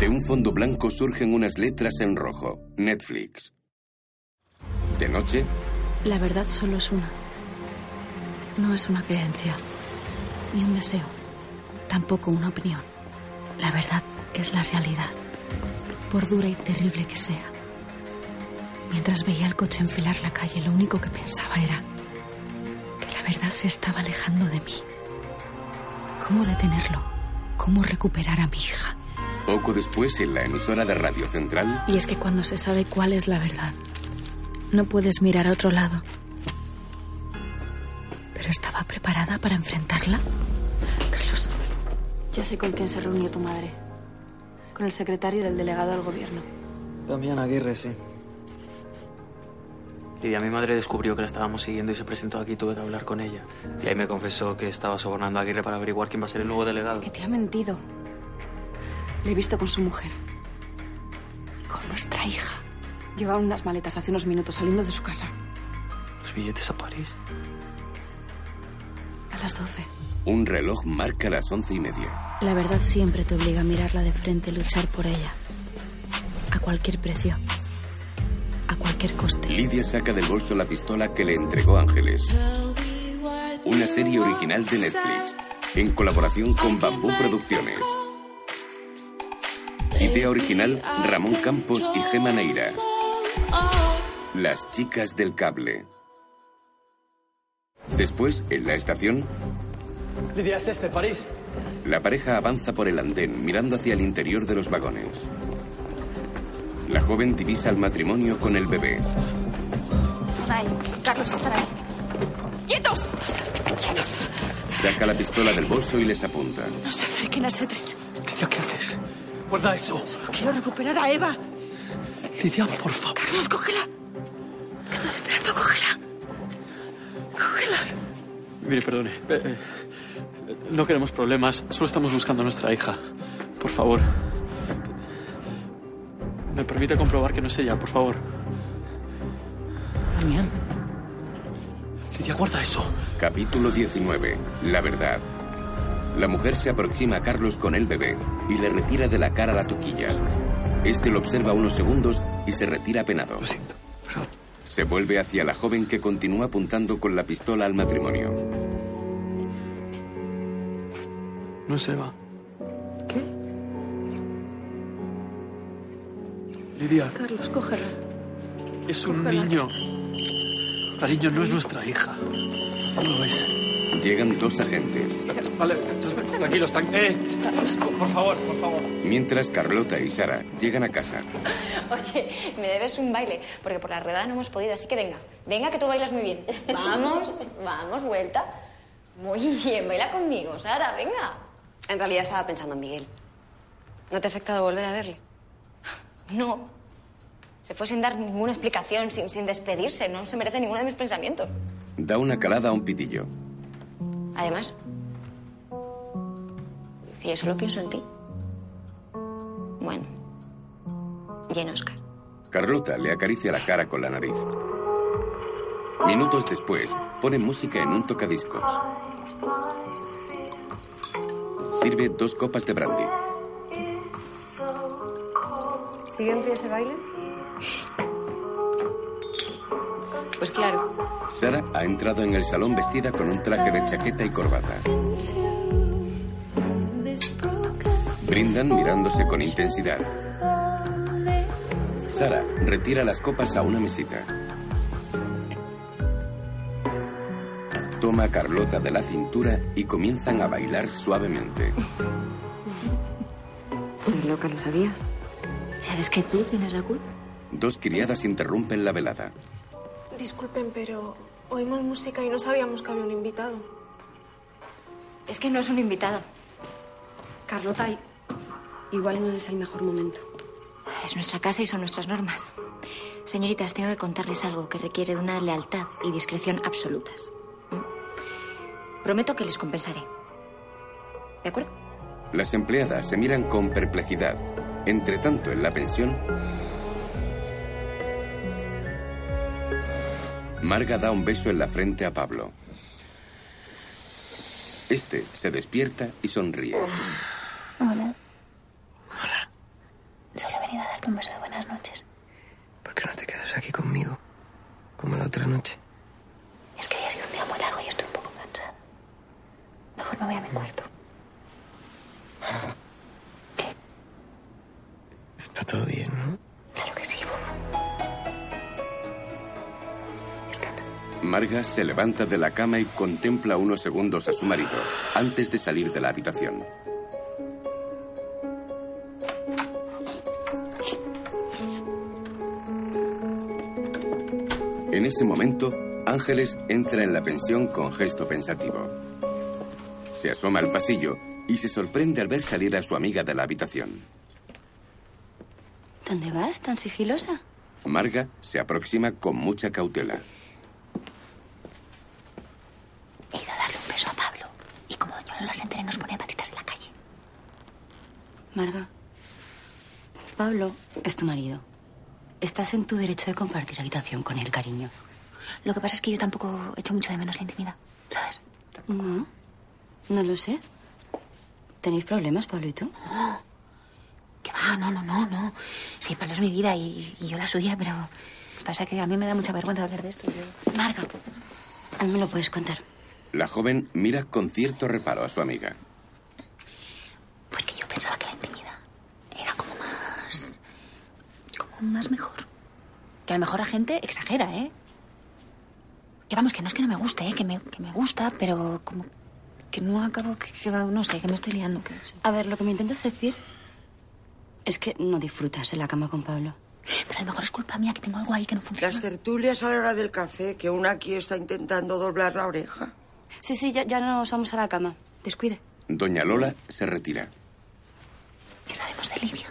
De un fondo blanco surgen unas letras en rojo. Netflix. De noche, La verdad solo es una. No es una creencia, ni un deseo, tampoco una opinión. La verdad es la realidad, por dura y terrible que sea. Mientras veía el coche enfilar la calle, lo único que pensaba era que la verdad se estaba alejando de mí. ¿Cómo detenerlo? ¿Cómo recuperar a mi hija? poco después en la emisora de Radio Central, Y es que cuando se sabe cuál es la verdad, no puedes mirar a otro lado. ¿Pero estaba preparada para enfrentarla? Carlos, ya sé con quién se reunió tu madre. Con el secretario del delegado del gobierno. Damián Aguirre, sí. Lidia, mi madre descubrió que la estábamos siguiendo y se presentó aquí. Tuve que hablar con ella. Y ahí me confesó que estaba sobornando a Aguirre para averiguar quién va a ser el nuevo delegado. Que te ha mentido. Le he visto con su mujer. Y con nuestra hija. Llevaban unas maletas hace unos minutos saliendo de su casa. ¿Los billetes a París? A las 12. un reloj marca las once y media. La verdad siempre te obliga a mirarla de frente y luchar por ella. A cualquier precio. Cualquier coste. Lidia saca del bolso la pistola que le entregó Ángeles. Una serie original de Netflix, en colaboración con Bambú Producciones. Idea original Ramón Campos y Gema Neira. Las chicas del cable. Después, en la estación, Lidia, es este, París. la pareja avanza por el andén mirando hacia el interior de los vagones. La joven divisa el matrimonio con el bebé. Ahí. Carlos, están ahí. ¡Quietos! ¡Quietos! Saca la pistola del bolso y les apunta. No se acerquen a ese tren. Lidia, ¿qué haces? Guarda eso. Quiero recuperar a Eva. Lidia, por favor. Carlos, cógela. ¿Qué estás esperando? Cógela. Cógela. Mire, perdone. Eh, eh, no queremos problemas. Solo estamos buscando a nuestra hija. Por favor. ¿Me permite comprobar que no es ella, por favor? Damián. Lidia, guarda eso. Capítulo 19. La verdad. La mujer se aproxima a Carlos con el bebé y le retira de la cara la toquilla. Este lo observa unos segundos y se retira penado. Lo siento. Perdón. Se vuelve hacia la joven que continúa apuntando con la pistola al matrimonio. No es Eva. Lidia, Carlos, cógela. es un niño. Cariño, no es nuestra hija. No lo es. Llegan dos agentes. Vale, tranquilos, tran- eh, por favor, por favor. Mientras Carlota y Sara llegan a casa. Oye, me debes un baile, porque por la redada no hemos podido, así que venga. Venga, que tú bailas muy bien. Vamos, vamos, vuelta. Muy bien, baila conmigo, Sara, venga. En realidad estaba pensando en Miguel. ¿No te ha afectado volver a verle? No. Se fue sin dar ninguna explicación, sin, sin despedirse. No se merece ninguno de mis pensamientos. Da una calada a un pitillo. Además, que yo solo pienso en ti. Bueno, y en Oscar. Carlota le acaricia la cara con la nariz. Minutos después, pone música en un tocadiscos. Sirve dos copas de brandy. ¿Sigue en pie ese baile? Pues claro. Sara ha entrado en el salón vestida con un traje de chaqueta y corbata. Brindan mirándose con intensidad. Sara retira las copas a una mesita. Toma a Carlota de la cintura y comienzan a bailar suavemente. Pues loca, ¿lo sabías? ¿Sabes que tú tienes la culpa? Dos criadas interrumpen la velada. Disculpen, pero oímos música y no sabíamos que había un invitado. Es que no es un invitado. Carlota, igual no es el mejor momento. Es nuestra casa y son nuestras normas. Señoritas, tengo que contarles algo que requiere de una lealtad y discreción absolutas. ¿Mm? Prometo que les compensaré. ¿De acuerdo? Las empleadas se miran con perplejidad. Entre tanto, en la pensión, Marga da un beso en la frente a Pablo. Este se despierta y sonríe. Se levanta de la cama y contempla unos segundos a su marido antes de salir de la habitación. En ese momento, Ángeles entra en la pensión con gesto pensativo. Se asoma al pasillo y se sorprende al ver salir a su amiga de la habitación. ¿Dónde vas tan sigilosa? Marga se aproxima con mucha cautela. He ido a darle un beso a Pablo. Y como yo no las enteré, nos pone patitas en la calle. Marga, Pablo es tu marido. Estás en tu derecho de compartir habitación con él, cariño. Lo que pasa es que yo tampoco echo mucho de menos la intimidad, ¿sabes? No, no lo sé. ¿Tenéis problemas, Pablo y tú? Que va, no, no, no, no. Sí, Pablo es mi vida y, y yo la suya, pero pasa que a mí me da mucha vergüenza hablar de esto. Yo... Marga, a mí me lo puedes contar. La joven mira con cierto reparo a su amiga. Pues que yo pensaba que la intimidad era como más... como más mejor. Que a lo mejor la gente exagera, ¿eh? Que vamos, que no es que no me guste, ¿eh? Que me, que me gusta, pero como que no acabo, que, que va- no sé, que me estoy liando. Que, A ver, lo que me intentas decir es que no disfrutas en la cama con Pablo. Pero a lo mejor es culpa mía que tengo algo ahí que no funciona. Las tertulias a la hora del café, que una aquí está intentando doblar la oreja. Sí, sí, ya, ya nos vamos a la cama. Descuide. Doña Lola se retira. ¿Qué sabemos de Lidia?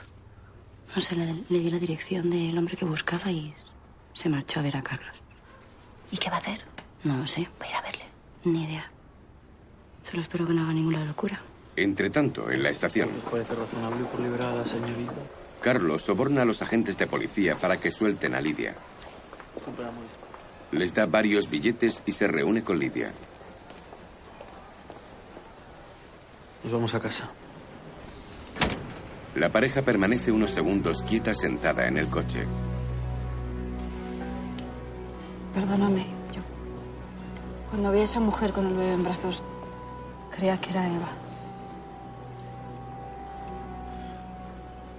No sé, le, le di la dirección del hombre que buscaba y se marchó a ver a Carlos. ¿Y qué va a hacer? No lo sé. Voy a ir a verle. Ni idea. Solo espero que no haga ninguna locura. Entre tanto, en la estación, ¿Les parece razonable por liberar a la señorita? Carlos soborna a los agentes de policía para que suelten a Lidia. Les da varios billetes y se reúne con Lidia. Nos vamos a casa. La pareja permanece unos segundos quieta sentada en el coche. Perdóname, yo. Cuando vi a esa mujer con el bebé en brazos, creía que era Eva.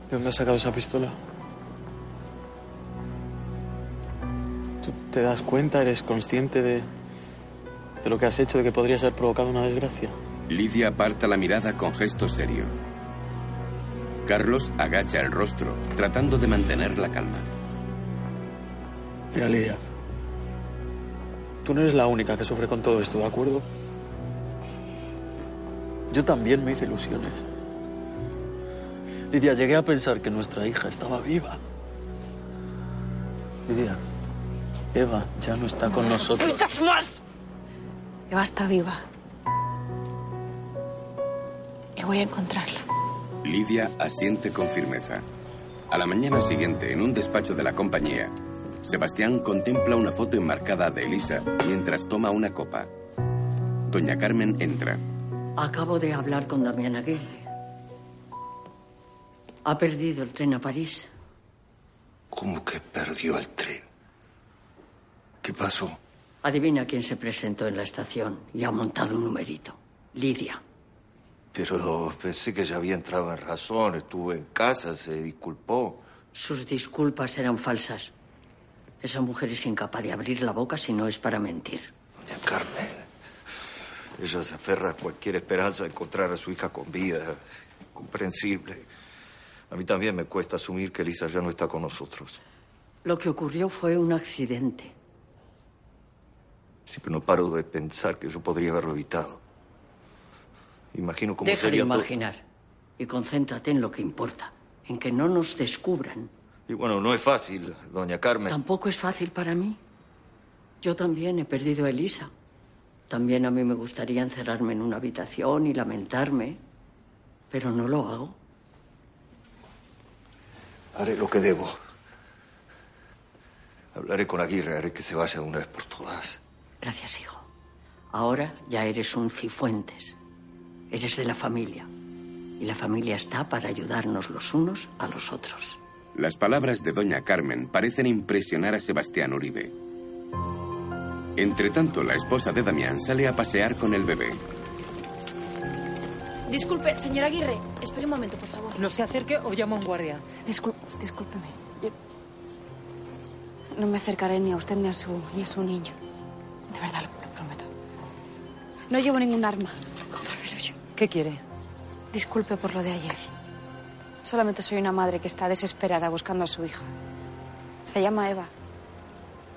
¿De dónde has sacado esa pistola? ¿Tú te das cuenta, eres consciente de, de lo que has hecho, de que podrías haber provocado una desgracia? Lidia aparta la mirada con gesto serio. Carlos agacha el rostro, tratando de mantener la calma. Mira, Lidia. Tú no eres la única que sufre con todo esto, ¿de acuerdo? Yo también me hice ilusiones. Lidia, llegué a pensar que nuestra hija estaba viva. Lidia, Eva ya no está con nosotros. ¡Gritas más! Eva está viva. Y voy a encontrarla. Lidia asiente con firmeza. A la mañana siguiente, en un despacho de la compañía, Sebastián contempla una foto enmarcada de Elisa mientras toma una copa. Doña Carmen entra. Acabo de hablar con Damián Aguirre. Ha perdido el tren a París. ¿Cómo que perdió el tren? ¿Qué pasó? Adivina quién se presentó en la estación y ha montado un numerito. Lidia. Pero pensé que ya había entrado en razón, estuvo en casa, se disculpó. Sus disculpas eran falsas. Esa mujer es incapaz de abrir la boca si no es para mentir. Doña Carmen, ella se aferra a cualquier esperanza de encontrar a su hija con vida. Comprensible. A mí también me cuesta asumir que Elisa ya no está con nosotros. Lo que ocurrió fue un accidente. Siempre no paro de pensar que yo podría haberlo evitado. Imagino cómo Deja de sería imaginar y concéntrate en lo que importa, en que no nos descubran. Y bueno, no es fácil, doña Carmen. Tampoco es fácil para mí. Yo también he perdido a Elisa. También a mí me gustaría encerrarme en una habitación y lamentarme, pero no lo hago. Haré lo que debo. Hablaré con Aguirre, haré que se vaya de una vez por todas. Gracias, hijo. Ahora ya eres un cifuentes. Eres de la familia. Y la familia está para ayudarnos los unos a los otros. Las palabras de doña Carmen parecen impresionar a Sebastián Uribe. Entre tanto, la esposa de Damián sale a pasear con el bebé. Disculpe, señora Aguirre. Espere un momento, por favor. No se acerque o llamo a un guardia. Discul- discúlpeme. Yo no me acercaré ni a usted ni a su, ni a su niño. De verdad, lo, lo prometo. No llevo ningún arma. ¿Qué quiere? Disculpe por lo de ayer. Solamente soy una madre que está desesperada buscando a su hija. Se llama Eva.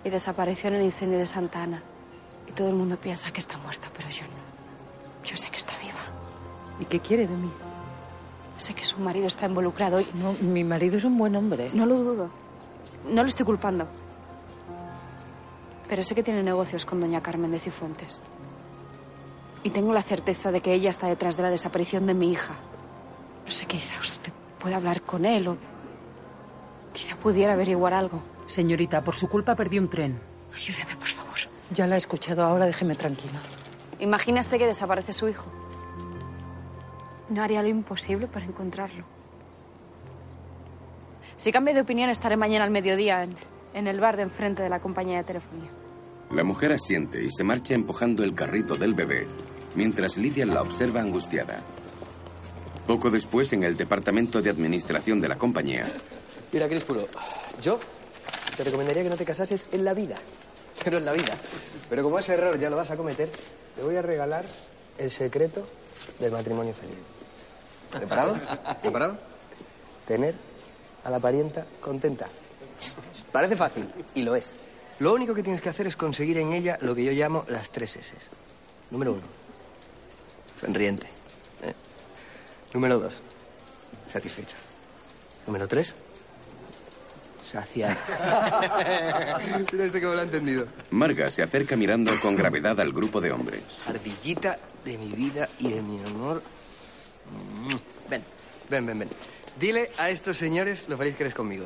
Y desapareció en el incendio de Santa Ana. Y todo el mundo piensa que está muerta, pero yo no. Yo sé que está viva. ¿Y qué quiere de mí? Sé que su marido está involucrado y... No, mi marido es un buen hombre. No lo dudo. No lo estoy culpando. Pero sé que tiene negocios con doña Carmen de Cifuentes. Y tengo la certeza de que ella está detrás de la desaparición de mi hija. No sé, quizá usted puede hablar con él o quizá pudiera averiguar algo. Señorita, por su culpa perdí un tren. Ayúdeme, por favor. Ya la he escuchado, ahora déjeme tranquila. Imagínese que desaparece su hijo. No haría lo imposible para encontrarlo. Si cambia de opinión, estaré mañana al mediodía en, en el bar de enfrente de la compañía de telefonía. La mujer asiente y se marcha empujando el carrito del bebé, mientras Lidia la observa angustiada. Poco después, en el departamento de administración de la compañía, Mira, Crispuro, yo te recomendaría que no te casases en la vida. Pero en la vida. Pero como ese error ya lo vas a cometer, te voy a regalar el secreto del matrimonio feliz. ¿Preparado? ¿Preparado? Tener a la parienta contenta. Parece fácil, y lo es. Lo único que tienes que hacer es conseguir en ella lo que yo llamo las tres S. Número uno, sonriente. ¿eh? Número dos, satisfecha. Número tres, saciada. Mira este cómo lo ha entendido. Marga se acerca mirando con gravedad al grupo de hombres. Ardillita de mi vida y de mi amor. Mm. Ven, ven, ven, ven. Dile a estos señores lo feliz que eres conmigo.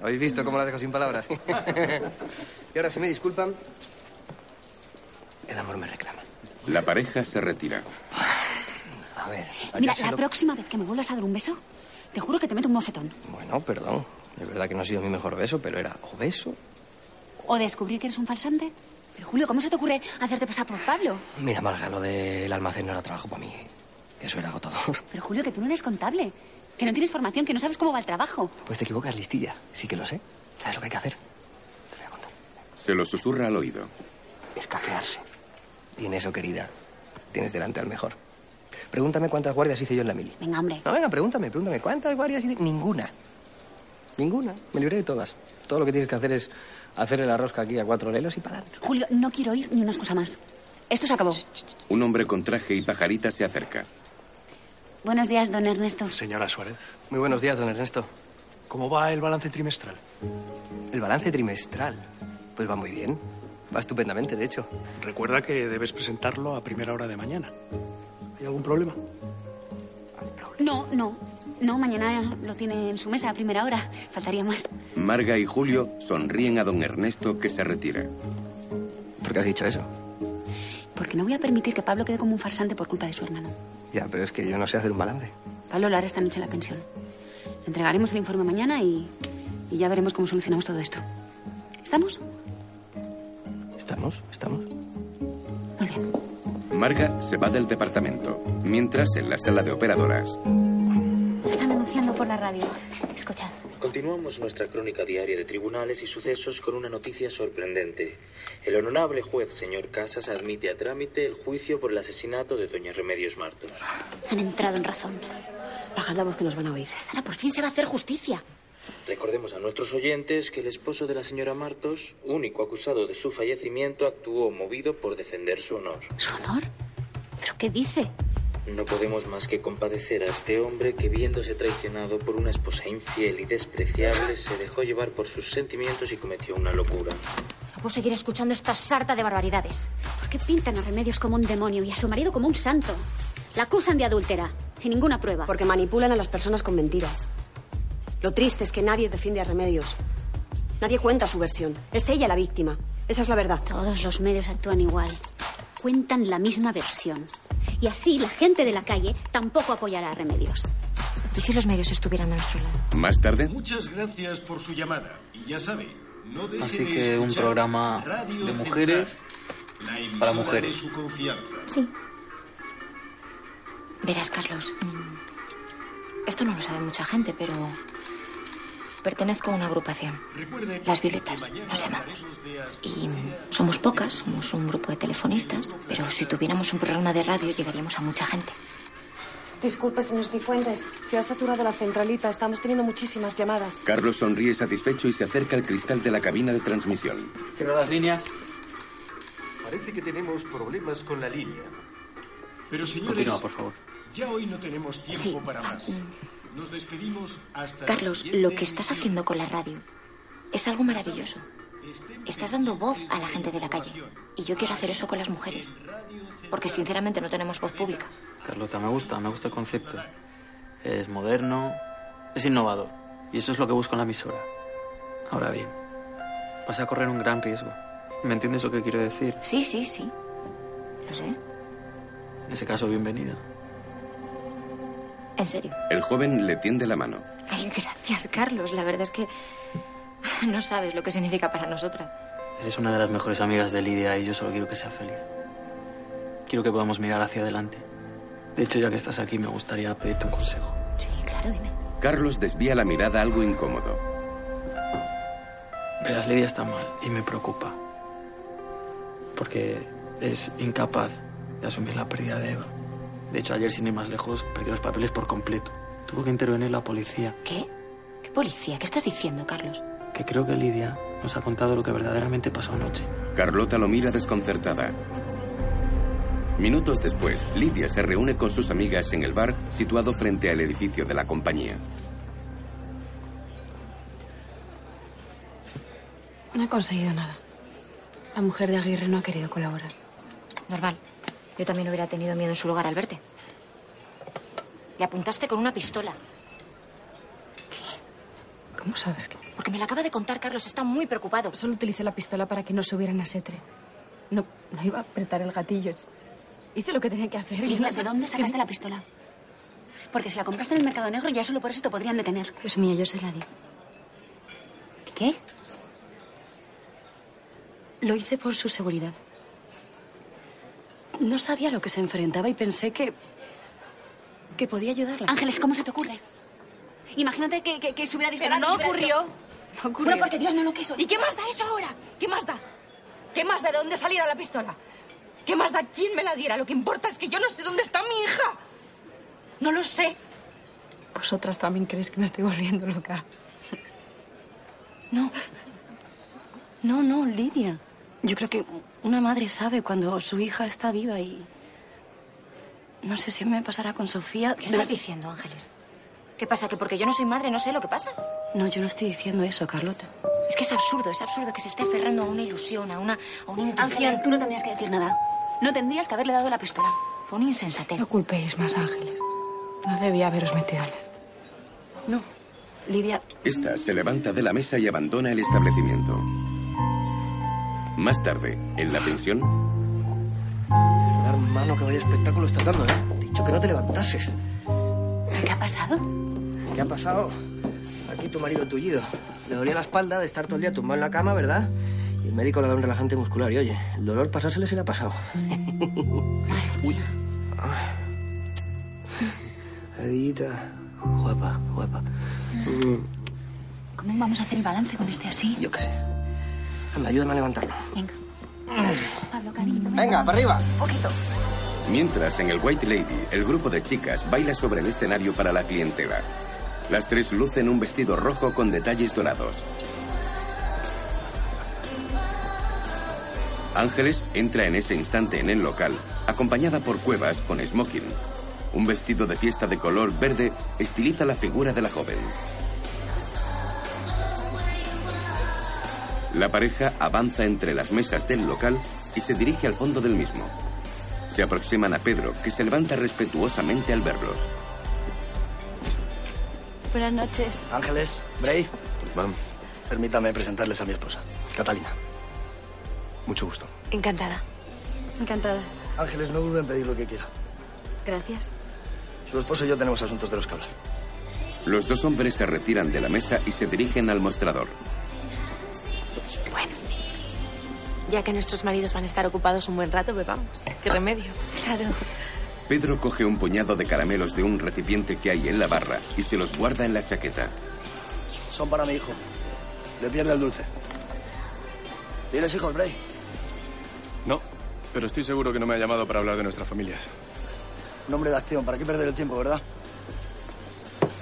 ¿Habéis visto cómo la dejo sin palabras? y ahora, si me disculpan, el amor me reclama. La pareja se retira. A ver. ¿a Mira, la lo- próxima vez que me vuelvas a dar un beso, te juro que te meto un mofetón. Bueno, perdón. Es verdad que no ha sido mi mejor beso, pero era o beso. O descubrir que eres un farsante. Pero Julio, ¿cómo se te ocurre hacerte pasar por Pablo? Mira, Marga, lo del almacén no era trabajo para mí. Que eso era agotador. Pero Julio, que tú no eres contable. Que no tienes formación, que no sabes cómo va el trabajo. Pues te equivocas, listilla. Sí que lo sé. ¿Sabes lo que hay que hacer? Se lo susurra al oído. Escaquearse. Y en eso, querida, tienes delante al mejor. Pregúntame cuántas guardias hice yo en la mili. Venga, hombre. No, venga, pregúntame, pregúntame. ¿Cuántas guardias hice? Ninguna. Ninguna. Me libré de todas. Todo lo que tienes que hacer es hacer la rosca aquí a cuatro lelos y para adelante. Julio, no quiero oír ni una excusa más. Esto se acabó. Un hombre con traje y pajarita se acerca. Buenos días, don Ernesto. Señora Suárez, Muy buenos días, don Ernesto. ¿cómo va el balance trimestral? El balance trimestral. Pues va muy bien. Va estupendamente, de hecho. Recuerda que debes presentarlo a primera hora de mañana. ¿Hay algún problema? No, no. No, mañana lo tiene en su mesa a primera hora. Faltaría más. Marga y Julio sonríen a don Ernesto que se retira. ¿Por qué has dicho eso? Porque no voy a permitir que Pablo quede como un farsante por culpa de su hermano. Ya, pero es que yo no sé hacer un balance. Pablo lo hará esta noche en la pensión. Entregaremos el informe mañana y, y ya veremos cómo solucionamos todo esto. ¿Estamos? ¿Estamos? ¿Estamos? Marga se va del departamento, mientras en la sala de operadoras, Están anunciando por la radio. Escuchad. Continuamos nuestra crónica diaria de tribunales y sucesos con una noticia sorprendente. El honorable juez señor Casas admite a trámite el juicio por el asesinato de doña Remedios Martos. Han entrado en razón. Baja la voz que nos van a oír. Sara, por fin se va a hacer justicia. Recordemos a nuestros oyentes que el esposo de la señora Martos, único acusado de su fallecimiento, actuó movido por defender su honor. ¿Su honor? ¿Pero qué dice? No podemos más que compadecer a este hombre que, viéndose traicionado por una esposa infiel y despreciable, se dejó llevar por sus sentimientos y cometió una locura. No puedo seguir escuchando esta sarta de barbaridades. ¿Por qué pintan a Remedios como un demonio y a su marido como un santo? La acusan de adúltera, sin ninguna prueba. Porque manipulan a las personas con mentiras. Lo triste es que nadie defiende a Remedios. Nadie cuenta su versión. Es ella la víctima. Esa es la verdad. Todos los medios actúan igual. Cuentan la misma versión. Y así la gente de la calle tampoco apoyará a Remedios. ¿Y si los medios estuvieran de nuestro lado? Más tarde, Muchas gracias por su llamada. Y ya sabe, no deje Así de que un programa Radio de mujeres para de mujeres. su confianza. Sí. Verás, Carlos. mm, Esto no lo sabe mucha gente, pero. Pertenezco a una agrupación. Recuerden Las Violetas, nos llamamos. Y somos pocas, somos un grupo de telefonistas, pero si tuviéramos un programa de radio llegaríamos a mucha gente. Disculpe, señor Cifuentes. Se ha saturado la centralita. Estamos teniendo muchísimas llamadas. Carlos sonríe satisfecho y se acerca al cristal de la cabina de transmisión. Cierro las líneas. Parece que tenemos problemas con la línea. Pero señores, Continúa, por favor. Ya hoy no tenemos tiempo Sí, para ah, más. Nos despedimos hasta la Carlos, lo que estás emisión. haciendo con la radio es algo maravilloso. Estás dando voz a la gente de la calle. Y yo quiero hacer eso con las mujeres. Porque sinceramente no tenemos voz pública. Carlota, me gusta, me gusta el concepto. Es moderno, es innovador. Y eso es lo que busco en la emisora. Ahora bien, vas a correr un gran riesgo. ¿Me entiendes lo que quiero decir? Sí, sí, sí. Lo sé. En ese caso, bienvenida. En serio. El joven le tiende la mano. Ay, gracias, Carlos. La verdad es que no sabes lo que significa para nosotras. Eres una de las mejores amigas de Lidia y yo solo quiero que sea feliz. Quiero que podamos mirar hacia adelante. De hecho, ya que estás aquí, me gustaría pedirte un consejo. Sí, claro, dime. Carlos desvía la mirada algo incómodo. Verás, Lidia está mal y me preocupa. Porque es incapaz de asumir la pérdida de Eva. De hecho, ayer, sin ir más lejos, perdió los papeles por completo. Tuvo que intervenir la policía. ¿Qué? ¿Qué policía? ¿Qué estás diciendo, Carlos? Que creo que Lidia nos ha contado lo que verdaderamente pasó anoche. Carlota lo mira desconcertada. Minutos después, Lidia se reúne con sus amigas en el bar situado frente al edificio de la compañía. No he conseguido nada. La mujer de Aguirre no ha querido colaborar. Normal. Yo también hubiera tenido miedo en su lugar al verte. Le apuntaste con una pistola. ¿Cómo sabes que...? Porque me lo acaba de contar Carlos. Está muy preocupado. Solo utilicé la pistola para que no subieran a Setre. No, no iba a apretar el gatillo. Hice lo que tenía que hacer. Yo no ¿de dónde que- sacaste la pistola? Porque si la compraste en el mercado negro, ya solo por eso te podrían detener. Es mía, yo se la di. ¿Qué? Lo hice por su seguridad. No sabía a lo que se enfrentaba y pensé que. que podía ayudarla. Ángeles, ¿cómo se te ocurre? Imagínate que, que, que se hubiera disparado. no y hubiera- ocurrió. No ocurrió. Bueno, porque Dios no lo quiso. ¿Y qué más da eso ahora? ¿Qué más da? ¿Qué más da de dónde saliera la pistola? ¿Qué más da quién me la diera? Lo que importa es que yo no sé dónde está mi hija. No lo sé. Vosotras también creéis que me estoy volviendo loca. No. No, no, Lidia. Yo creo que una madre sabe cuando su hija está viva y. No sé si me pasará con Sofía. ¿Qué estás diciendo, Ángeles? ¿Qué pasa? ¿Que porque yo no soy madre no sé lo que pasa? No, yo no estoy diciendo eso, Carlota. Es que es absurdo, es absurdo que se esté aferrando a una ilusión, a una, a una. Ángeles, tú no tendrías que decir nada. No tendrías que haberle dado la pistola. Fue un insensatez. No culpéis más, Ángeles. No debía haberos metido en esto. No. Lidia, Esta se levanta de la mesa y abandona el establecimiento. Más tarde, en la pensión, Hermano, que vaya espectáculo estás dando, ¿eh? Te he dicho que no te levantases. ¿qué ha pasado? ¿Qué ha pasado? Aquí tu marido tullido. Le dolía la espalda de estar todo el día tumbado en la cama, ¿verdad? Y el médico le da un relajante muscular. Y oye, el dolor pasársele se le ha pasado. Uy. Edita. Guapa, guapa. ¿Cómo vamos a hacer el balance con este así? yo qué sé. Anda, ayúdame a levantarlo. Venga. Pablo, cariño. Venga, para arriba. Poquito. mientras en el White Lady, el grupo de chicas baila sobre el escenario para la clientela. Las tres lucen un vestido rojo con detalles dorados. Ángeles entra en ese instante en el local, acompañada por Cuevas con smoking. Un vestido de fiesta de color verde estiliza la figura de la joven. La pareja avanza entre las mesas del local y se dirige al fondo del mismo. Se aproximan a Pedro, que se levanta respetuosamente al verlos. Buenas noches. Ángeles, Bray, Mam, permítame presentarles a mi esposa, Catalina. Mucho gusto. Encantada. Encantada. Ángeles, no dude en pedir lo que quiera. Gracias. Su esposo y yo tenemos asuntos de los que hablar. Los dos hombres se retiran de la mesa y se dirigen al mostrador. Ya que nuestros maridos van a estar ocupados un buen rato, bebamos. ¿Qué remedio? Claro. Pedro coge un puñado de caramelos de un recipiente que hay en la barra y se los guarda en la chaqueta. Son para mi hijo. Le pierde el dulce. ¿Tienes hijos, Bray? No, pero estoy seguro que no me ha llamado para hablar de nuestras familias. Nombre de acción, ¿para qué perder el tiempo, verdad?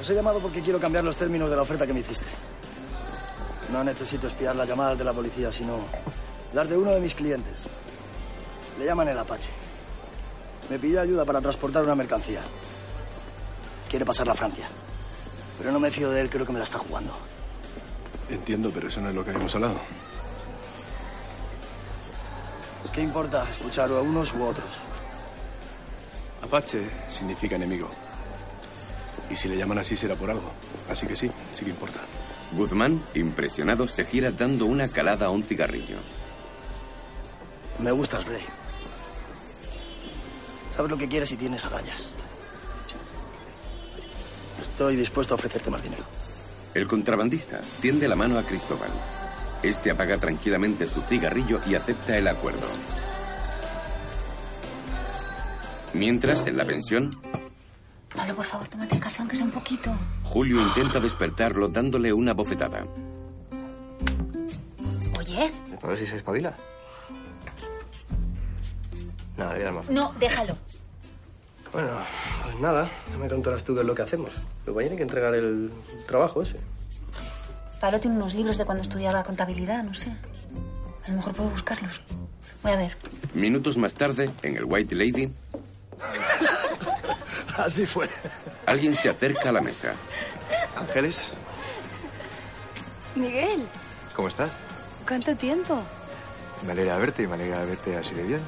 Os he llamado porque quiero cambiar los términos de la oferta que me hiciste. No necesito espiar las llamadas de la policía, sino las de uno de mis clientes. Le llaman el Apache. Me pide ayuda para transportar una mercancía. Quiere pasarla a Francia. Pero no me fío de él, creo que me la está jugando. Entiendo, pero eso no es lo que habíamos hablado. ¿Qué importa escuchar a unos u otros? Apache significa enemigo. Y si le llaman así será por algo. Así que sí, sí que importa. Guzmán, impresionado, se gira dando una calada a un cigarrillo. Me gustas, Bray. Sabes lo que quieres y tienes agallas. Estoy dispuesto a ofrecerte más dinero. El contrabandista tiende la mano a Cristóbal. Este apaga tranquilamente su cigarrillo y acepta el acuerdo. Mientras, en la pensión, Pablo, por favor, tómate el café aunque sea un poquito. Julio intenta despertarlo dándole una bofetada. Oye. A ver si se espabila. Nada, ya más. No, déjalo. Bueno, pues nada, ya me contarás tú qué es lo que hacemos. Luego hay que entregar el trabajo ese. Pablo tiene unos libros de cuando estudiaba contabilidad, no sé. A lo mejor puedo buscarlos. Voy a ver. Minutos más tarde, en el White Lady, Así fue. alguien se acerca a la mesa. Ángeles, Miguel, ¿cómo estás? ¿cuánto tiempo? Me alegra verte y me alegra verte así de bien.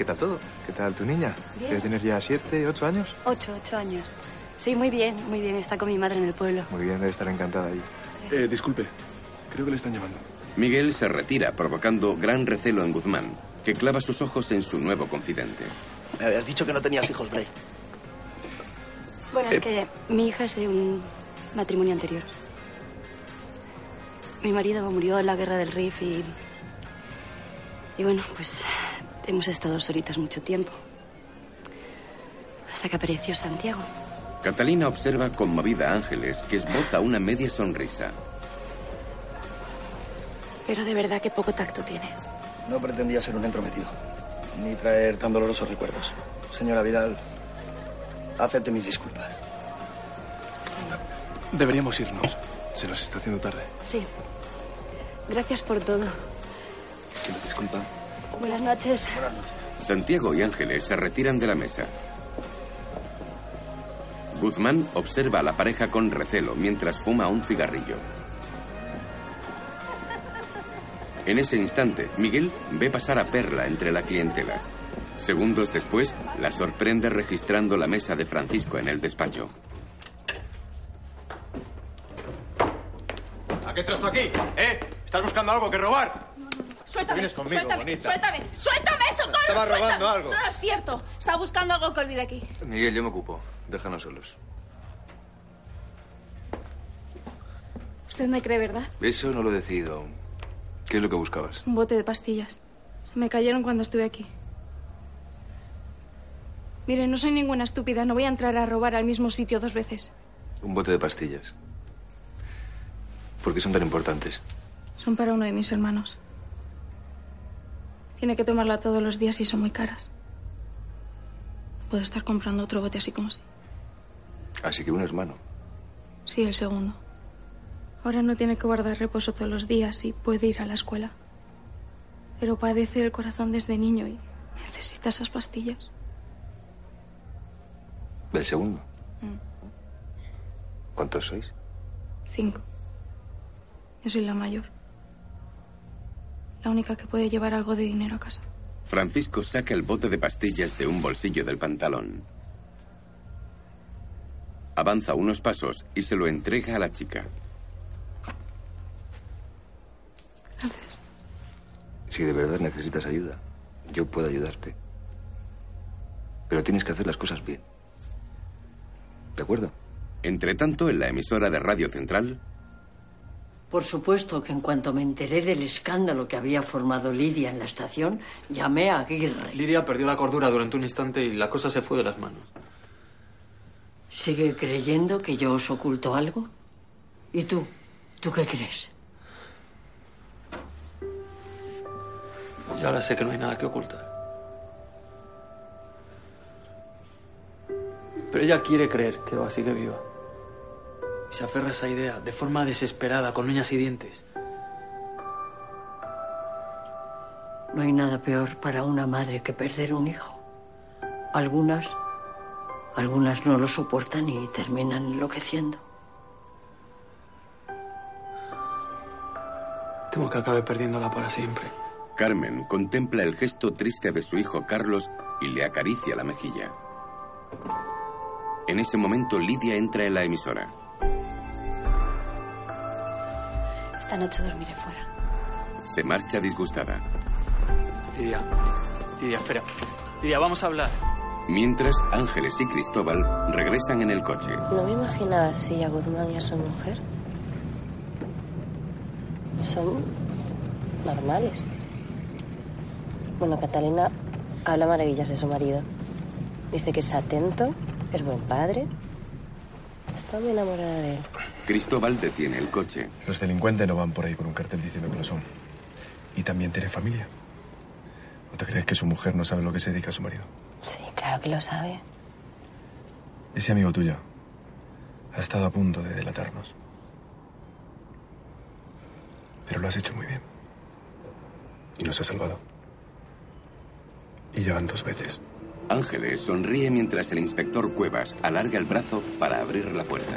¿Qué tal todo? ¿Qué tal tu niña? Bien. ¿Debe tener ya siete, ocho años? Ocho, ocho años. Sí, muy bien, muy bien. Está con mi madre en el pueblo. Muy bien, debe estar encantada allí. Eh, disculpe. Creo que le están llamando. Miguel se retira, provocando gran recelo en Guzmán, que clava sus ojos en su nuevo confidente. Me habías dicho que no tenías hijos, Bray. Bueno, es que mi hija es de un matrimonio anterior. Mi marido murió en la guerra del Rif y. Y bueno, pues hemos estado solitas mucho tiempo. Hasta que apareció Santiago. Catalina observa conmovida a Ángeles, que esboza una media sonrisa. Pero de verdad que poco tacto tienes. No pretendía ser un entrometido, ni traer tan dolorosos recuerdos. Señora Vidal, acepte mis disculpas. Deberíamos irnos. Se nos está haciendo tarde. Sí. Gracias por todo. Disculpa. Buenas noches. Santiago y Ángeles se retiran de la mesa. Guzmán observa a la pareja con recelo mientras fuma un cigarrillo. En ese instante, Miguel ve pasar a Perla entre la clientela. Segundos después, la sorprende registrando la mesa de Francisco en el despacho. ¿A qué entras tú aquí? ¿Eh? ¿Estás buscando algo que robar? Suéltame, Vienes conmigo, suéltame, bonita. suéltame, suéltame, socorro, Estaba robando suéltame. algo. Eso no es cierto. Estaba buscando algo que olvidé aquí. Miguel, yo me ocupo. Déjanos solos. Usted me cree, ¿verdad? Eso no lo he decidido aún. ¿Qué es lo que buscabas? Un bote de pastillas. Se me cayeron cuando estuve aquí. Mire, no soy ninguna estúpida. No voy a entrar a robar al mismo sitio dos veces. Un bote de pastillas. ¿Por qué son tan importantes? Son para uno de mis hermanos. Tiene que tomarla todos los días y son muy caras. Puedo estar comprando otro bote así como si. Así que un hermano. Sí, el segundo. Ahora no tiene que guardar reposo todos los días y puede ir a la escuela. Pero padece el corazón desde niño y necesita esas pastillas. ¿El segundo? Mm. ¿Cuántos sois? Cinco. Yo soy la mayor. La única que puede llevar algo de dinero a casa. Francisco saca el bote de pastillas de un bolsillo del pantalón. Avanza unos pasos y se lo entrega a la chica. Si de verdad necesitas ayuda, yo puedo ayudarte. Pero tienes que hacer las cosas bien. ¿De acuerdo? Entre tanto, en la emisora de Radio Central, Por supuesto que en cuanto me enteré del escándalo que había formado Lidia en la estación, llamé a Aguirre. Lidia perdió la cordura durante un instante y la cosa se fue de las manos. ¿Sigue creyendo que yo os oculto algo? ¿Y tú? ¿Tú qué crees? Yo ahora sé que no hay nada que ocultar. Pero ella quiere creer que Eva sigue viva. Y se aferra a esa idea de forma desesperada, con uñas y dientes. No hay nada peor para una madre que perder un hijo. Algunas, algunas no lo soportan y terminan enloqueciendo. Temo que acabe perdiéndola para siempre. Carmen contempla el gesto triste de su hijo Carlos y le acaricia la mejilla. En ese momento, Lidia entra en la emisora. Esta noche dormiré fuera. Se marcha disgustada. Lidia, Lidia, espera. Lidia, vamos a hablar. Mientras, Ángeles y Cristóbal regresan en el coche. No me imaginaba si a Guzmán y a su mujer son normales. Bueno, Catalina habla maravillas de su marido. Dice que es atento, es buen padre. Está muy enamorada de él. Cristóbal detiene el coche. Los delincuentes no van por ahí con un cartel diciendo que lo son. Y también tiene familia. ¿O te crees que su mujer no sabe lo que se dedica a su marido? Sí, claro que lo sabe. Ese amigo tuyo ha estado a punto de delatarnos. Pero lo has hecho muy bien. Y nos ha salvado. Y llevan dos veces. Ángeles sonríe mientras el inspector Cuevas alarga el brazo para abrir la puerta.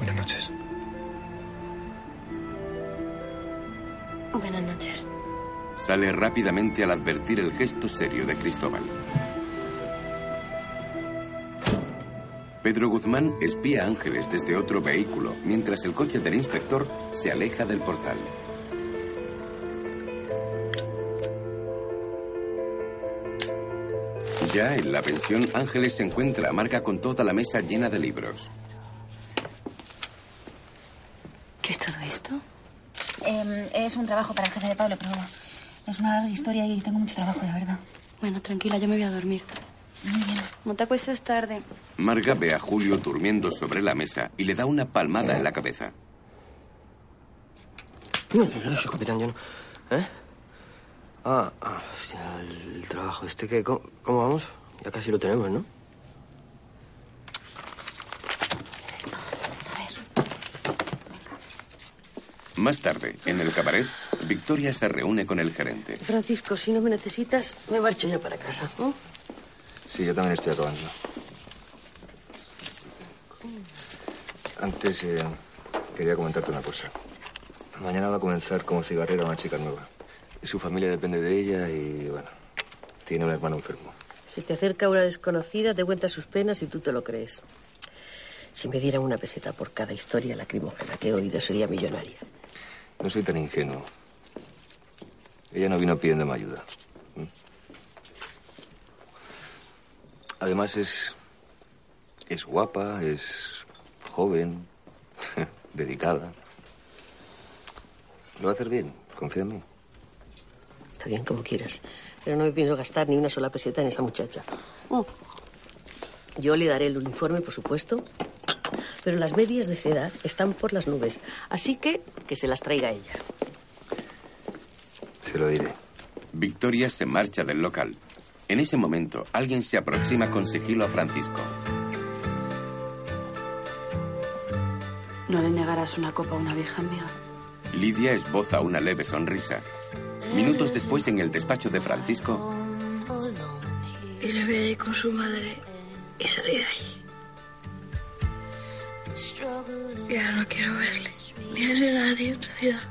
Buenas noches. Buenas noches. Sale rápidamente al advertir el gesto serio de Cristóbal. Pedro Guzmán espía a Ángeles desde otro vehículo mientras el coche del inspector se aleja del portal. Ya en la pensión, Ángeles se encuentra amarga con toda la mesa llena de libros. ¿Qué es todo esto? Em, es un trabajo para el jefe de Pablo, pero es una larga historia y tengo mucho trabajo, de verdad. Bueno, tranquila, yo me voy a dormir. Muy bien. No te acuestes tarde. Marga ve a Julio durmiendo sobre la mesa y le da una palmada en la cabeza. No, no, no, capitán, yo no. ¿Eh? Ah, ah, hostia, el, el trabajo este que... ¿cómo, cómo vamos? Ya casi lo tenemos, ¿no? Más tarde, en el cabaret, Victoria se reúne con el gerente. Francisco, si no me necesitas, me marcho ya para casa. ¿no? Sí, yo también estoy acabando. Antes eh, quería comentarte una cosa. Mañana va a comenzar como cigarrera una chica nueva. Su familia depende de ella y, bueno, tiene un hermano enfermo. Se te acerca una desconocida, te cuenta sus penas y tú te lo crees. Si me dieran una peseta por cada historia lacrimógena que he oído, sería millonaria. No soy tan ingenuo. Ella no vino pidiéndome ayuda. ¿Mm? Además es... es guapa, es joven, dedicada. Lo va a hacer bien, confía en mí. Está bien, como quieras. Pero no me pienso gastar ni una sola peseta en esa muchacha. Mm. Yo le daré el uniforme, por supuesto. Pero las medias de seda están por las nubes. Así que que se las traiga ella. Se lo diré. Victoria se marcha del local. En ese momento, alguien se aproxima con sigilo a Francisco. No le negarás una copa a una vieja amiga. Lidia esboza una leve sonrisa. Minutos después, en el despacho de Francisco, Y le ahí con su madre y salí de ahí. Y ahora no quiero verle. Ni a nadie en realidad.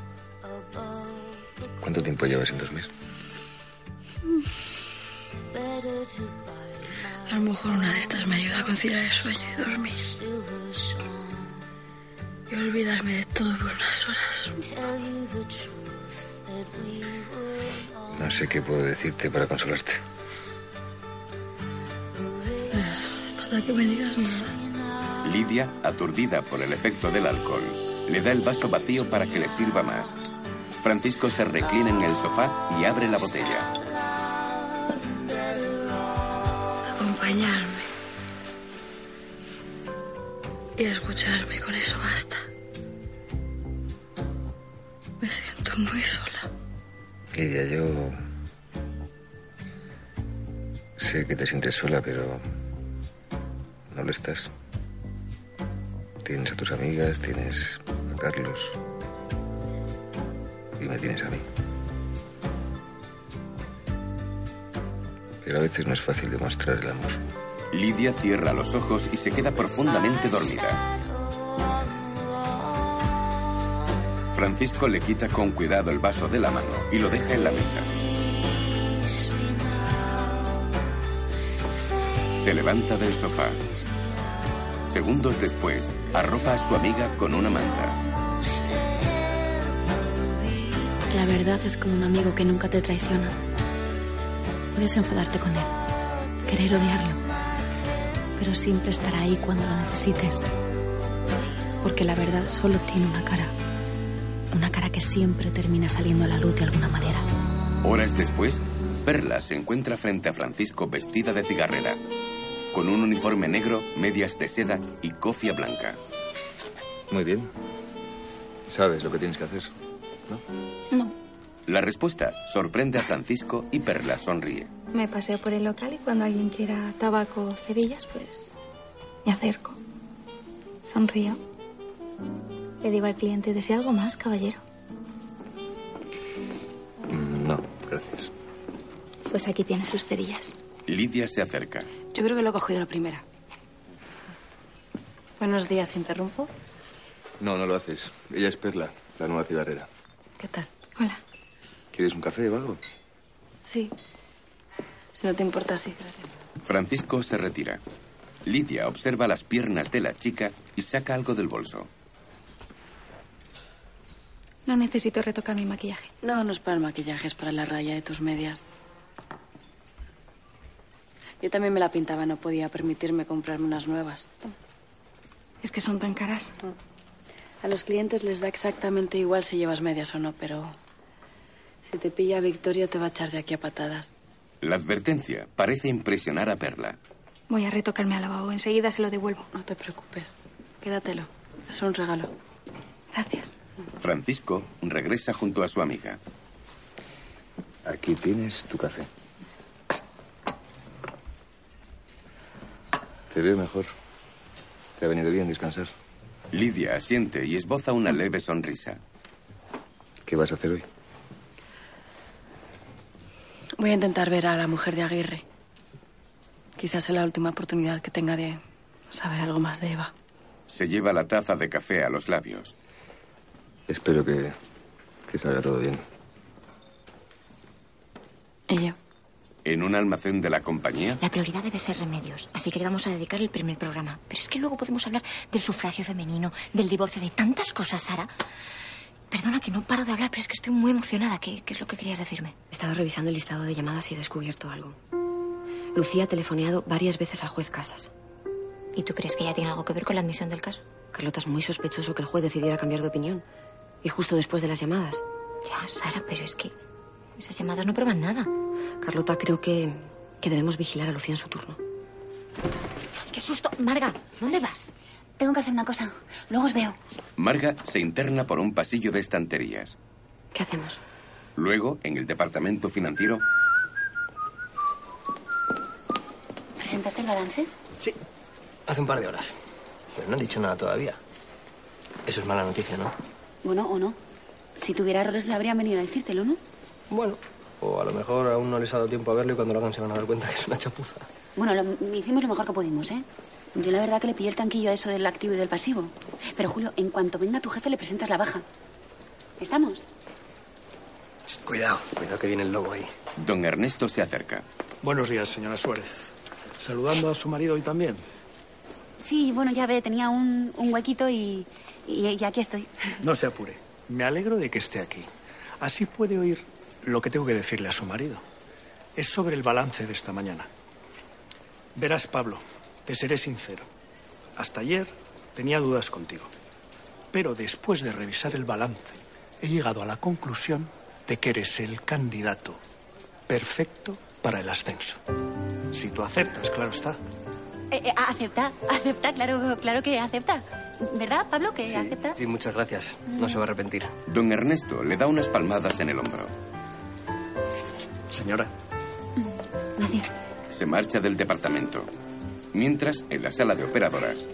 ¿Cuánto tiempo llevas sin dormir? A lo mejor una de estas me ayuda a conciliar el sueño y dormir. Y olvidarme de todo por unas horas. No sé qué puedo decirte para consolarte. Ah. Nada, que me digas nada. Lidia, aturdida por el efecto del alcohol, le da el vaso vacío para que le sirva más. Francisco se reclina en el sofá y abre la botella. Acompañarme. Y escucharme, con eso basta. Me siento muy sola. Lidia, yo sé que te sientes sola, pero no lo estás. Tienes a tus amigas, tienes a Carlos y me tienes a mí. Pero a veces no es fácil demostrar el amor. Lidia cierra los ojos y se queda profundamente dormida. Francisco le quita con cuidado el vaso de la mano y lo deja en la mesa. Se levanta del sofá. Segundos después, arropa a su amiga con una manta. La verdad es como un amigo que nunca te traiciona. Puedes enfadarte con él, querer odiarlo, pero siempre estará ahí cuando lo necesites. Porque la verdad solo tiene una cara. Una cara que siempre termina saliendo a la luz de alguna manera. Horas después, Perla se encuentra frente a Francisco vestida de cigarrera, con un uniforme negro, medias de seda y cofia blanca. Muy bien. Sabes lo que tienes que hacer. No. La respuesta sorprende a Francisco y Perla sonríe. Me paseo por el local y cuando alguien quiera tabaco o cerillas, pues me acerco. Sonrío. Le digo al cliente, ¿desea algo más, caballero? Mm, No, gracias. Pues aquí tiene sus cerillas. Lidia se acerca. Yo creo que lo he cogido la primera. Buenos días, ¿interrumpo? No, no lo haces. Ella es Perla, la nueva cigarrera. ¿Qué tal? ¿Quieres un café o algo? Sí. Si no te importa, sí, gracias. Francisco se retira. Lidia observa las piernas de la chica y saca algo del bolso. No necesito retocar mi maquillaje. No, no es para el maquillaje, es para la raya de tus medias. Yo también me la pintaba, no podía permitirme comprarme unas nuevas. Es que son tan caras. A los clientes les da exactamente igual si llevas medias o no, pero si te pilla Victoria te va a echar de aquí a patadas. La advertencia parece impresionar a Perla. Voy a retocarme al lavabo. Enseguida se lo devuelvo. No te preocupes. Quédatelo. Es un regalo. Gracias. Francisco regresa junto a su amiga. Aquí tienes tu café. Te veo mejor. Te ha venido bien descansar. Lidia asiente y esboza una leve sonrisa. ¿Qué vas a hacer hoy? Voy a intentar ver a la mujer de Aguirre. Quizás sea la última oportunidad que tenga de saber algo más de Eva. Se lleva la taza de café a los labios. Espero que, que salga todo bien. ¿Ella? En un almacén de la compañía, La prioridad debe ser remedios, así que le vamos a dedicar el primer programa. Pero es que luego podemos hablar del sufragio femenino, del divorcio, de tantas cosas, Sara. Perdona que no paro de hablar, pero es que estoy muy emocionada. ¿Qué, qué es lo que querías decirme? He estado revisando el listado de llamadas y he descubierto algo. Lucía ha telefoneado varias veces al juez Casas. ¿Y tú crees que ella tiene algo que ver con la admisión del caso? Carlota, es muy sospechoso que el juez decidiera cambiar de opinión. Y justo después de las llamadas. Ya, Sara, pero es que esas llamadas no prueban nada. Carlota, creo que, que debemos vigilar a Lucía en su turno. ¡Qué susto! Marga, ¿dónde vas? Tengo que hacer una cosa. Luego os veo. Marga se interna por un pasillo de estanterías. ¿Qué hacemos? Luego, en el departamento financiero, ¿Presentaste el balance? Sí, hace un par de horas. Pero no han dicho nada todavía. Eso es mala noticia, ¿no? Bueno, o no. Si tuviera errores, le habrían venido a decírtelo, ¿no? Bueno, o a lo mejor aún no les ha dado tiempo a verlo y cuando lo hagan se van a dar cuenta que es una chapuza. Bueno, lo- hicimos lo mejor que pudimos, ¿eh? Yo la verdad que le pillé el tanquillo a eso del activo y del pasivo. Pero, Julio, en cuanto venga tu jefe, le presentas la baja. ¿Estamos? Cuidado, cuidado que viene el lobo ahí. don Ernesto se acerca. Buenos días, señora Suárez. ¿Saludando a su marido hoy también? Sí, bueno, ya ve, tenía un, un huequito y, y, y aquí estoy. No se apure. Me alegro de que esté aquí. Así puede oír lo que tengo que decirle a su marido. Es sobre el balance de esta mañana. Verás, Pablo, Te seré sincero. Hasta ayer tenía dudas contigo. Pero después de revisar el balance, he llegado a la conclusión de que eres el candidato perfecto para el ascenso. Si tú aceptas, claro está. Eh, eh, acepta, acepta, claro, claro que acepta. ¿Verdad, Pablo, que acepta? Sí, muchas gracias. No se va a arrepentir. Don Ernesto le da unas palmadas en el hombro. Señora. Gracias. Se marcha del departamento. Mientras, en la sala de operadoras,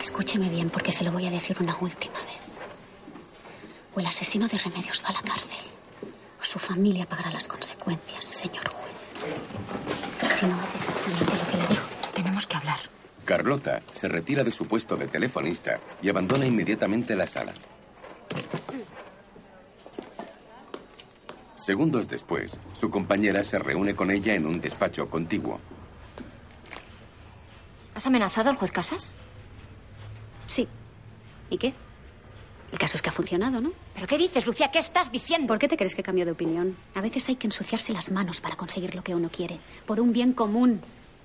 Escúcheme bien porque se lo voy a decir una última vez. O el asesino de Remedios va a la cárcel, o su familia pagará las consecuencias, señor juez. Si no hace exactamente lo que le digo, tenemos que hablar. Carlota se retira de su puesto de telefonista y abandona inmediatamente la sala. Segundos después, su compañera se reúne con ella en un despacho contiguo. ¿Has amenazado al juez Casas? Sí. ¿Y qué? El caso es que ha funcionado, ¿no? ¿Pero qué dices, Lucía? ¿Qué estás diciendo? ¿Por qué te crees que cambio de opinión? A veces hay que ensuciarse las manos para conseguir lo que uno quiere. Por un bien común.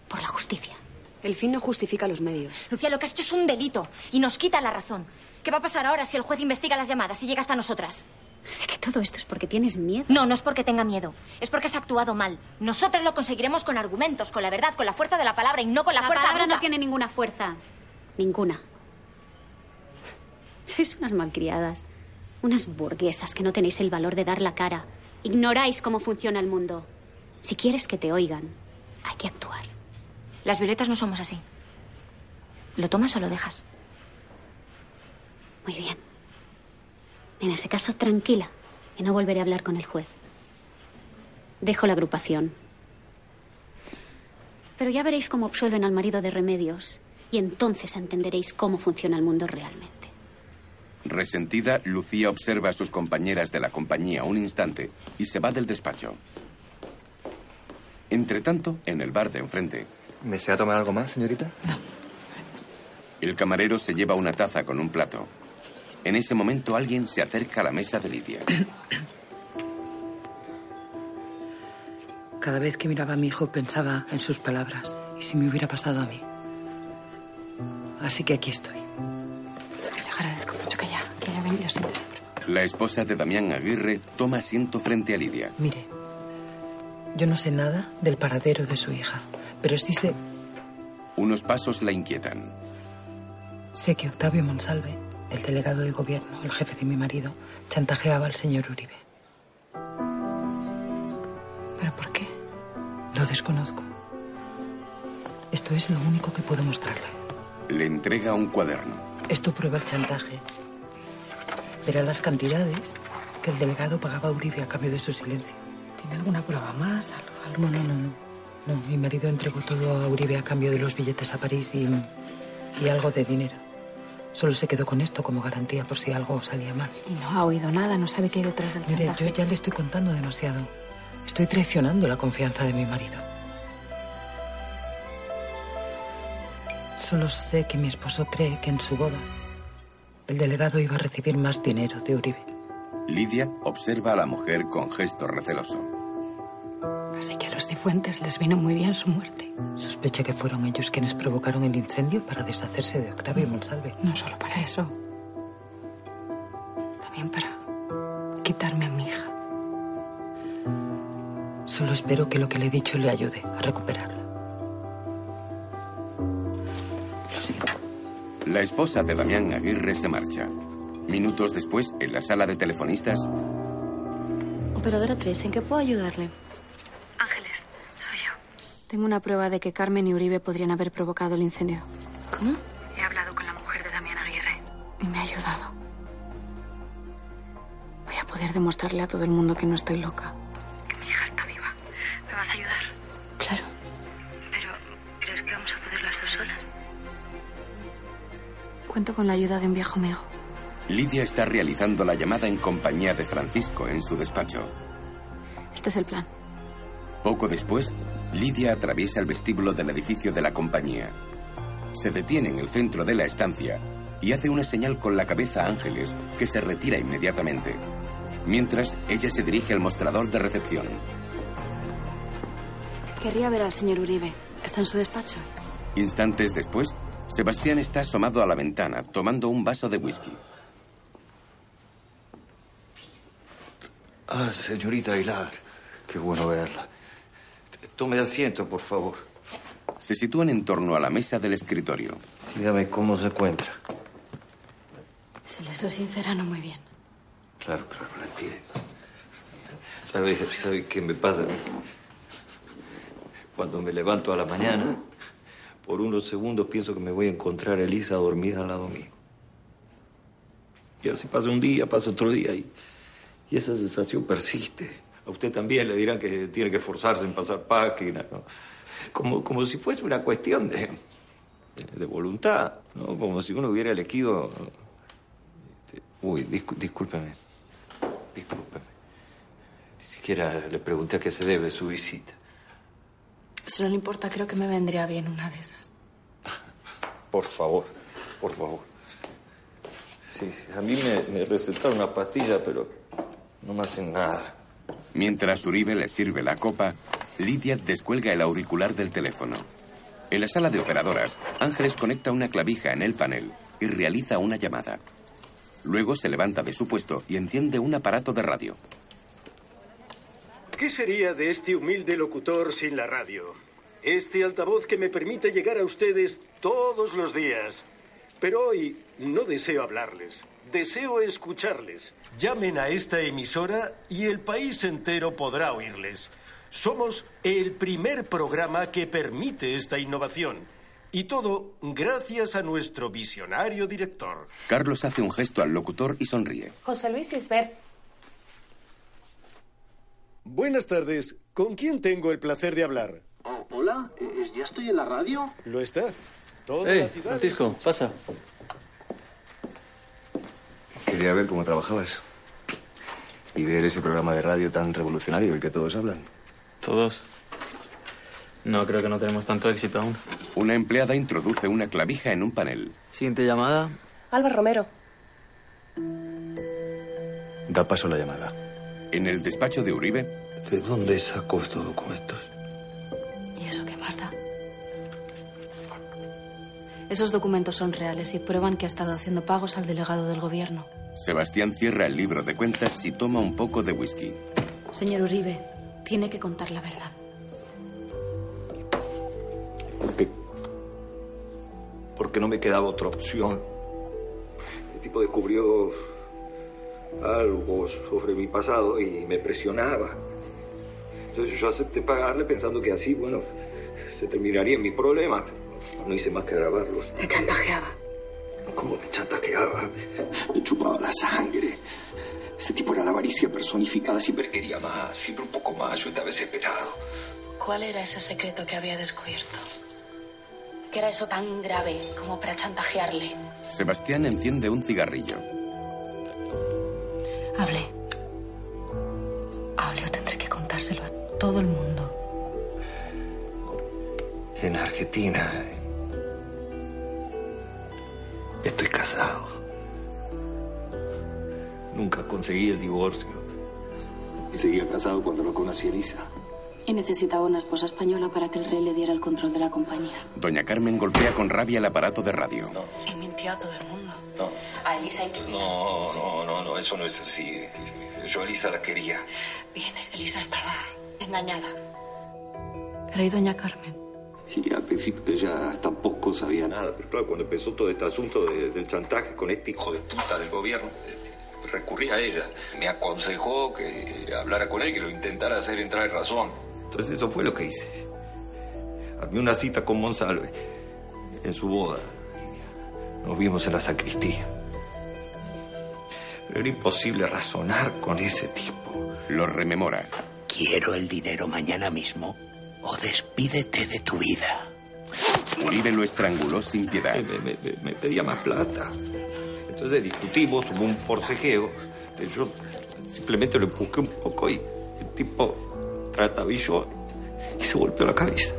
Por la justicia. El fin no justifica los medios. Lucía, lo que has hecho es un delito y nos quita la razón. ¿Qué va a pasar ahora si el juez investiga las llamadas y llega hasta nosotras? Sé que todo esto es porque tienes miedo. No, no es porque tenga miedo. Es porque has actuado mal. Nosotros lo conseguiremos con argumentos, con la verdad, con la fuerza de la palabra y no con la, La fuerza palabra bruta. no tiene ninguna fuerza. Ninguna. Sois unas malcriadas. Unas burguesas que no tenéis el valor de dar la cara. Ignoráis cómo funciona el mundo. Si quieres que te oigan, hay que actuar. Las violetas no somos así. ¿Lo tomas o lo dejas? Muy bien. En ese caso, tranquila, y no volveré a hablar con el juez. Dejo la agrupación. Pero ya veréis cómo absuelven al marido de remedios, y entonces entenderéis cómo funciona el mundo realmente. Resentida, Lucía observa a sus compañeras de la compañía un instante y se va del despacho. Entretanto, en el bar de enfrente, ¿Me sea tomar algo más, señorita? el camarero se lleva una taza con un plato. En ese momento alguien se acerca a la mesa de Lidia. Cada vez que miraba a mi hijo pensaba en sus palabras y si me hubiera pasado a mí. Así que aquí estoy. Le agradezco mucho que haya, que haya venido siempre, siempre. La esposa de Damián Aguirre toma asiento frente a Lidia. Mire, yo no sé nada del paradero de su hija, pero sí sé, Unos pasos la inquietan. sé que Octavio Monsalve, el delegado de gobierno, el jefe de mi marido, chantajeaba al señor Uribe. ¿Pero por qué? Lo desconozco. Esto es lo único que puedo mostrarle. Le entrega un cuaderno. Esto prueba el chantaje. Verá las cantidades que el delegado pagaba a Uribe a cambio de su silencio. ¿Tiene alguna prueba más? Algo, algo? No, no, no, no. No, mi marido entregó todo a Uribe a cambio de los billetes a París y, y algo de dinero. Solo se quedó con esto como garantía por si algo salía mal. Y no ha oído nada, no sabe qué hay detrás del Mire, chantaje. yo ya le estoy contando demasiado. Estoy traicionando la confianza de mi marido. Solo sé que mi esposo cree que en su boda el delegado iba a recibir más dinero de Uribe. Lidia observa a la mujer con gesto receloso. Así que a los Cifuentes les vino muy bien su muerte. Sospecha que fueron ellos quienes provocaron el incendio para deshacerse de Octavio Monsalve. No solo para eso. También para quitarme a mi hija. Solo espero que lo que le he dicho le ayude a recuperarla. La esposa de Damián Aguirre se marcha. Minutos después, en la sala de telefonistas, Operadora 3, ¿en qué puedo ayudarle? Tengo una prueba de que Carmen y Uribe podrían haber provocado el incendio. ¿Cómo? He hablado con la mujer de Damián Aguirre. Y me ha ayudado. Voy a poder demostrarle a todo el mundo que no estoy loca. Que mi hija está viva. ¿Me vas a ayudar? Claro. Pero, ¿crees que vamos a poder las dos solas? Cuento con la ayuda de un viejo amigo. Lidia está realizando la llamada en compañía de Francisco en su despacho. Este es el plan. Poco después, Lidia atraviesa el vestíbulo del edificio de la compañía. Se detiene en el centro de la estancia y hace una señal con la cabeza a Ángeles, que se retira inmediatamente. Mientras, ella se dirige al mostrador de recepción. Querría ver al señor Uribe. ¿Está en su despacho? Instantes después, Sebastián está asomado a la ventana, tomando un vaso de whisky. Ah, señorita Aguilar. Qué bueno verla. Tome asiento, por favor. Se sitúan en torno a la mesa del escritorio. Dígame cómo se encuentra. Si le soy sincera, no muy bien. Claro, claro, lo entiendo. ¿Sabe, sabe qué me pasa? Cuando me levanto a la mañana, por unos segundos pienso que me voy a encontrar a Elisa dormida al lado mío. Y así pasa un día, pasa otro día y, y esa sensación persiste. A usted también le dirán que tiene que esforzarse en pasar páginas, ¿no? Como, como si fuese una cuestión de, de voluntad, ¿no? Como si uno hubiera elegido... este, Uy, discú- discúlpeme. Discúlpeme. Ni siquiera le pregunté a qué se debe su visita. Si no le importa, creo que me vendría bien una de esas. Por favor, por favor. Sí, a mí me, me recetaron una pastilla, pero no me hacen nada. Mientras Uribe le sirve la copa, Lidia descuelga el auricular del teléfono. En la sala de operadoras, Ángeles conecta una clavija en el panel y realiza una llamada. Luego se levanta de su puesto y enciende un aparato de radio. ¿Qué sería de este humilde locutor sin la radio? Este altavoz que me permite llegar a ustedes todos los días. Pero hoy no deseo hablarles, deseo escucharles. Llamen a esta emisora y el país entero podrá oírles. Somos el primer programa que permite esta innovación. Y todo gracias a nuestro visionario director. Carlos hace un gesto al locutor y sonríe. José Luis Isber. Buenas tardes. ¿Con quién tengo el placer de hablar? Oh, hola, eh, ¿ya estoy en la radio? Lo está. Toda Hey, la ciudad. Francisco, pasa. Quería ver cómo trabajabas. Y ver ese programa de radio tan revolucionario del que todos hablan. Todos. No, creo que no tenemos tanto éxito aún. Una empleada introduce una clavija en un panel. Siguiente llamada. Alba Romero. Da paso a la llamada. En el despacho de Uribe, ¿De dónde sacó estos documentos? ¿Y eso qué más da? Esos documentos son reales y prueban que ha estado haciendo pagos al delegado del gobierno. Sebastián cierra el libro de cuentas y toma un poco de whisky. Señor Uribe, tiene que contar la verdad. Porque, porque no me quedaba otra opción. El tipo descubrió algo sobre mi pasado y me presionaba. Entonces yo acepté pagarle pensando que así, bueno, se terminaría mi problema. No hice más que agravarlos. Me chantajeaba. ¿Cómo me chantajeaba? Me chupaba la sangre. Este tipo era la avaricia personificada. Siempre quería más, siempre un poco más. Yo estaba desesperado. ¿Cuál era ese secreto que había descubierto? ¿Qué era eso tan grave como para chantajearle? Sebastián enciende un cigarrillo. Hable. Hable o tendré que contárselo a todo el mundo. En Argentina Nunca conseguí el divorcio. Y seguía casado cuando lo conocí a Elisa. Y necesitaba una esposa española para que el rey le diera el control de la compañía. Doña Carmen golpea con rabia el aparato de radio. Y mintió a todo el mundo. No. A Elisa incluida. No, no, no, no, eso no es así. Yo a Elisa la quería. Bien, Elisa estaba engañada. Pero ¿y doña Carmen? Y al principio ella tampoco sabía nada. Pero claro, cuando empezó todo este asunto de- del chantaje con este hijo de puta del gobierno, eh, recurrí a ella. Me aconsejó que hablara con él, que lo intentara hacer entrar en razón. Entonces eso fue lo que hice. Armé una cita con Monsalve en su boda. Nos vimos en la sacristía. Pero era imposible razonar con ese tipo. Lo rememora. Quiero el dinero mañana mismo o despídete de tu vida. Uribe lo estranguló sin piedad. Me, me- me- me pedía más plata. Entonces discutimos, hubo un forcejeo. Yo simplemente lo empujé un poco y el tipo trastabilló y se golpeó la cabeza.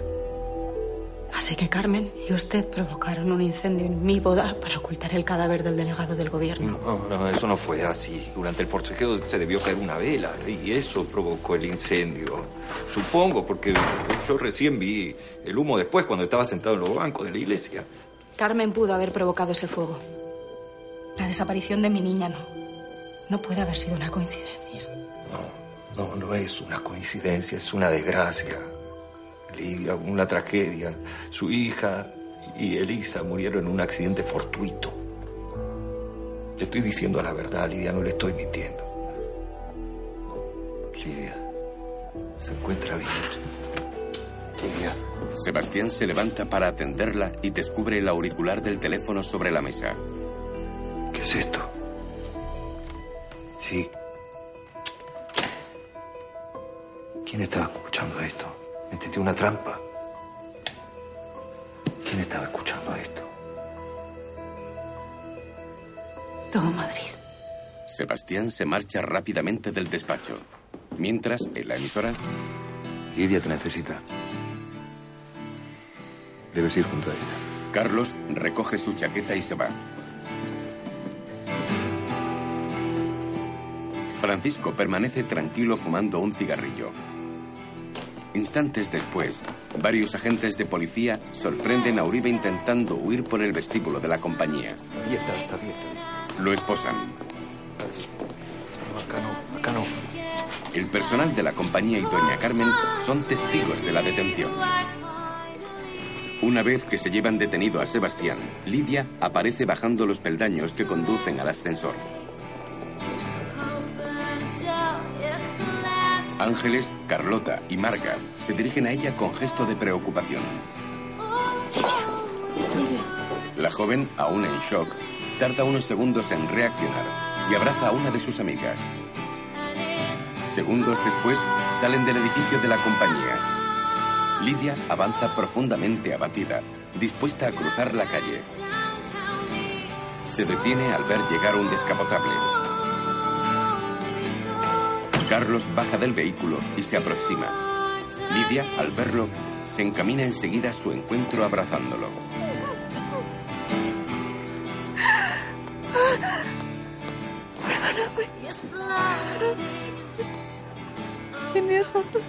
¿Ah, Así que Carmen y usted provocaron un incendio en mi boda para ocultar el cadáver del delegado del gobierno. No, no, eso no fue así. Durante el forcejeo se debió caer una vela y eso provocó el incendio. Supongo, porque yo recién vi el humo después cuando estaba sentado en los bancos de la iglesia. Carmen pudo haber provocado ese fuego. La desaparición de mi niña no. No puede haber sido una coincidencia. No, no es una coincidencia, es una desgracia. Lidia, una tragedia. Su hija y Elisa murieron en un accidente fortuito. Le estoy diciendo la verdad, Lidia, no le estoy mintiendo. Lidia, se encuentra bien. Lidia. Sebastián se levanta para atenderla y descubre el auricular del teléfono sobre la mesa. ¿Qué es esto? Sí. ¿Quién estaba escuchando esto? ¿Me una trampa? ¿Quién estaba escuchando esto? Todo Madrid. Sebastián se marcha rápidamente del despacho. Mientras, en la emisora, Lidia te necesita. Debes ir junto a ella. Carlos recoge su chaqueta y se va. Francisco permanece tranquilo fumando un cigarrillo. Instantes después, varios agentes de policía sorprenden a Uribe intentando huir por el vestíbulo de la compañía. Lo esposan. El personal de la compañía y Doña Carmen son testigos de la detención. Una vez que se llevan detenido a Sebastián, Lidia aparece bajando los peldaños que conducen al ascensor. Ángeles, Carlota y Marga se dirigen a ella con gesto de preocupación. La joven, aún en shock, tarda unos segundos en reaccionar y abraza a una de sus amigas. Segundos después, salen del edificio de la compañía. Lidia avanza profundamente abatida, dispuesta a cruzar la calle. Se detiene al ver llegar un descapotable. Carlos baja del vehículo y se aproxima. Lidia, al verlo, se encamina enseguida a su encuentro abrazándolo. Perdóname. Tenías razón.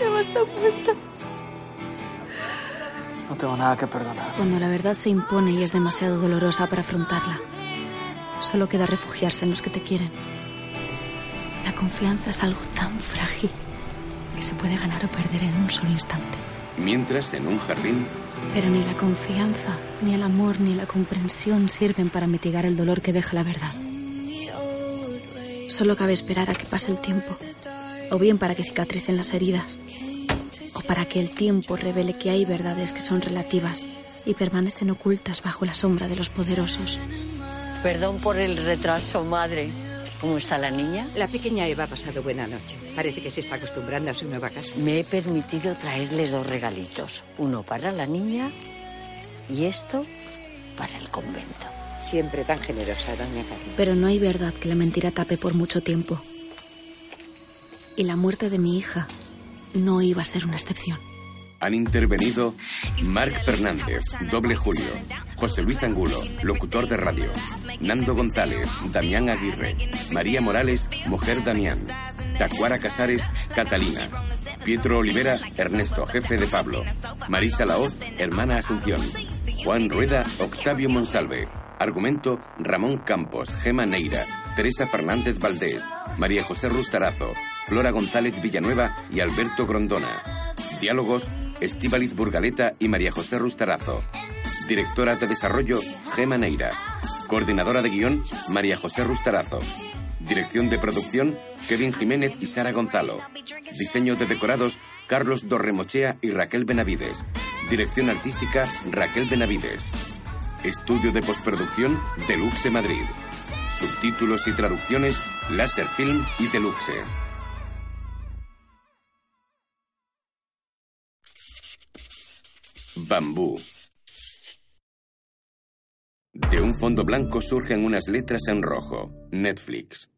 Eva está muerta. No tengo nada que perdonar. Cuando la verdad se impone y es demasiado dolorosa para afrontarla, solo queda refugiarse en los que te quieren. La confianza es algo tan frágil que se puede ganar o perder en un solo instante. Mientras, en un jardín, Pero ni la confianza, ni el amor, ni la comprensión sirven para mitigar el dolor que deja la verdad. Solo cabe esperar a que pase el tiempo, o bien para que cicatricen las heridas, o para que el tiempo revele que hay verdades que son relativas y permanecen ocultas bajo la sombra de los poderosos. Perdón por el retraso, madre. ¿Cómo está la niña? La pequeña Eva ha pasado buena noche. Parece que se está acostumbrando a su nueva casa. Me he permitido traerle dos regalitos. Uno para la niña y esto para el convento. Siempre tan generosa, doña Carmen. Pero no hay verdad que la mentira tape por mucho tiempo. Y la muerte de mi hija no iba a ser una excepción. Han intervenido Marc Fernández, doble Julio, José Luis Angulo, locutor de radio, Nando González, Damián Aguirre, María Morales, mujer Damián, Tacuara Casares, Catalina, Pietro Olivera, Ernesto, jefe de Pablo, Marisa Laoz, hermana Asunción, Juan Rueda, Octavio Monsalve, argumento Ramón Campos, Gema Neira, Teresa Fernández Valdés, María José Rustarazo, Flora González Villanueva y Alberto Grondona. Diálogos, Estíbaliz Burgaleta y María José Rustarazo. Directora de Desarrollo, Gema Neira. Coordinadora de guion, María José Rustarazo. Dirección de producción, Kevin Jiménez y Sara Gonzalo. Diseño de decorados, Carlos Dorremochea y Raquel Benavides. Dirección artística, Raquel Benavides. Estudio de postproducción, Deluxe Madrid. Subtítulos y traducciones, Láser Film y Deluxe. Bambú. De un fondo blanco surgen unas letras en rojo. Netflix.